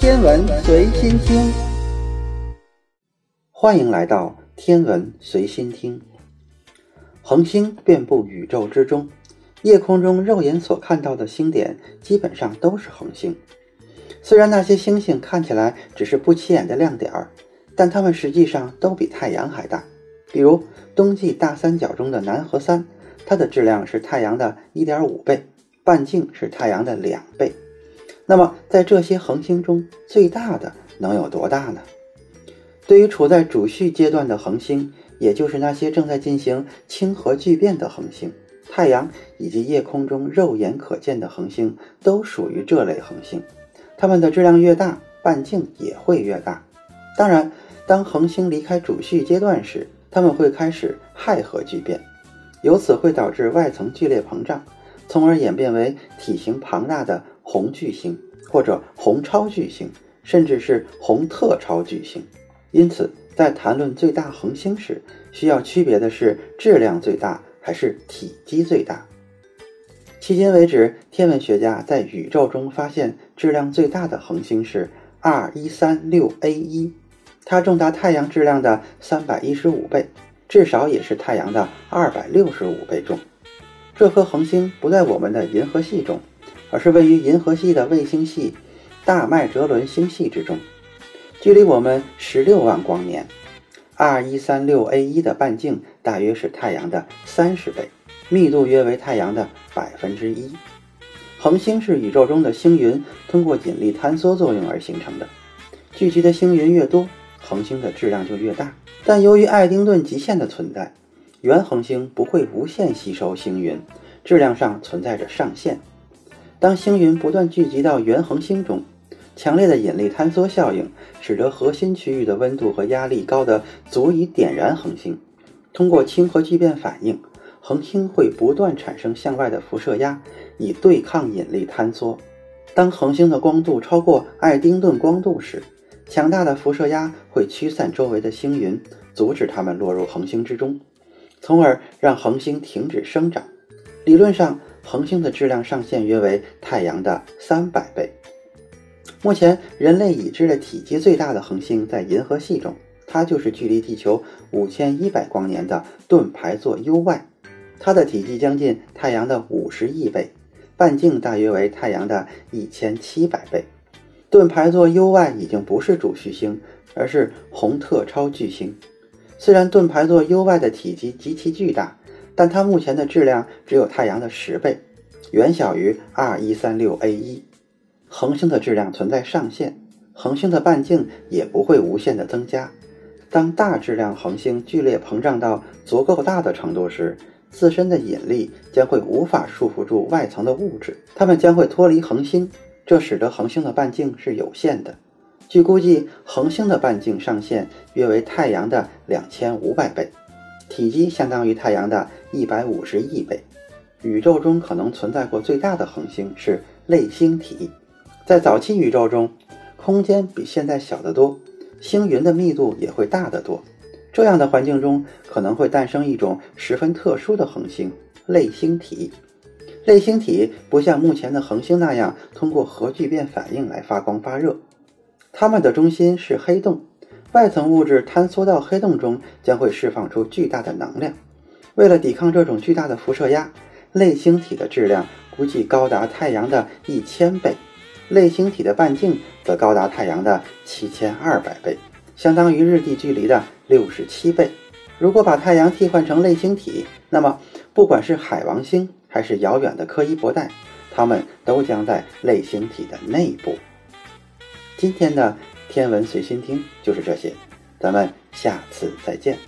天文随心听，欢迎来到天文随心听。恒星遍布宇宙之中，夜空中肉眼所看到的星点基本上都是恒星。虽然那些星星看起来只是不起眼的亮点儿，但它们实际上都比太阳还大。比如冬季大三角中的南河三，它的质量是太阳的1.5倍，半径是太阳的两倍。那么，在这些恒星中，最大的能有多大呢？对于处在主序阶段的恒星，也就是那些正在进行氢核聚变的恒星，太阳以及夜空中肉眼可见的恒星都属于这类恒星。它们的质量越大，半径也会越大。当然，当恒星离开主序阶段时，它们会开始氦核聚变，由此会导致外层剧烈膨胀，从而演变为体型庞大的。红巨星或者红超巨星，甚至是红特超巨星。因此，在谈论最大恒星时，需要区别的是质量最大还是体积最大。迄今为止，天文学家在宇宙中发现质量最大的恒星是 R 一三六 A 一，它重达太阳质量的三百一十五倍，至少也是太阳的二百六十五倍重。这颗恒星不在我们的银河系中。而是位于银河系的卫星系大麦哲伦星系之中，距离我们十六万光年。R 一三六 A 一的半径大约是太阳的三十倍，密度约为太阳的百分之一。恒星是宇宙中的星云通过引力坍缩作用而形成的，聚集的星云越多，恒星的质量就越大。但由于爱丁顿极限的存在，原恒星不会无限吸收星云，质量上存在着上限。当星云不断聚集到原恒星中，强烈的引力坍缩效应使得核心区域的温度和压力高得足以点燃恒星。通过氢核聚变反应，恒星会不断产生向外的辐射压，以对抗引力坍缩。当恒星的光度超过爱丁顿光度时，强大的辐射压会驱散周围的星云，阻止它们落入恒星之中，从而让恒星停止生长。理论上。恒星的质量上限约为太阳的三百倍。目前，人类已知的体积最大的恒星在银河系中，它就是距离地球五千一百光年的盾牌座 U-Y，它的体积将近太阳的五十亿倍，半径大约为太阳的一千七百倍。盾牌座 U-Y 已经不是主序星，而是红特超巨星。虽然盾牌座 U-Y 的体积极其巨大。但它目前的质量只有太阳的十倍，远小于 R 一三六 A 一。恒星的质量存在上限，恒星的半径也不会无限的增加。当大质量恒星剧烈膨胀到足够大的程度时，自身的引力将会无法束缚住外层的物质，它们将会脱离恒星，这使得恒星的半径是有限的。据估计，恒星的半径上限约为太阳的两千五百倍。体积相当于太阳的一百五十亿倍。宇宙中可能存在过最大的恒星是类星体。在早期宇宙中，空间比现在小得多，星云的密度也会大得多。这样的环境中可能会诞生一种十分特殊的恒星——类星体。类星体不像目前的恒星那样通过核聚变反应来发光发热，它们的中心是黑洞。外层物质坍缩到黑洞中，将会释放出巨大的能量。为了抵抗这种巨大的辐射压，类星体的质量估计高达太阳的一千倍，类星体的半径则高达太阳的七千二百倍，相当于日地距离的六十七倍。如果把太阳替换成类星体，那么不管是海王星还是遥远的柯伊伯带，它们都将在类星体的内部。今天的。天文随心听就是这些，咱们下次再见。